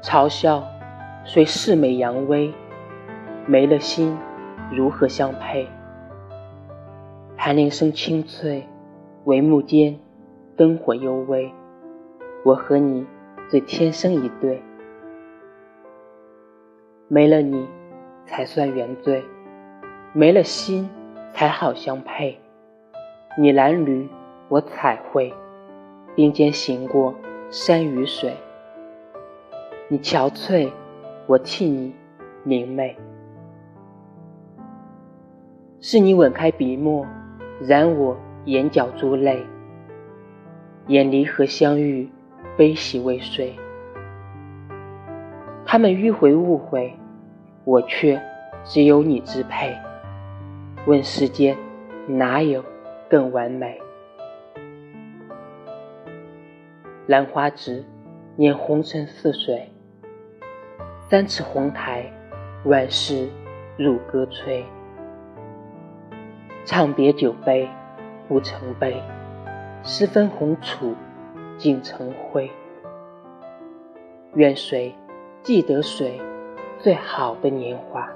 嘲笑虽世美扬威，没了心如何相配？盘铃声清脆，帷幕间灯火幽微，我和你最天生一对。没了你，才算原罪；没了心，才好相配。你蓝缕，我彩绘，并肩行过山与水。你憔悴，我替你明媚。是你吻开笔墨，染我眼角珠泪。眼离合相遇，悲喜未遂。他们迂回误会，我却只有你支配。问世间哪有更完美？兰花指，念红尘似水。三尺红台，万事入歌吹。唱别酒杯，不成悲。十分红处，尽成灰。愿谁记得谁最好的年华？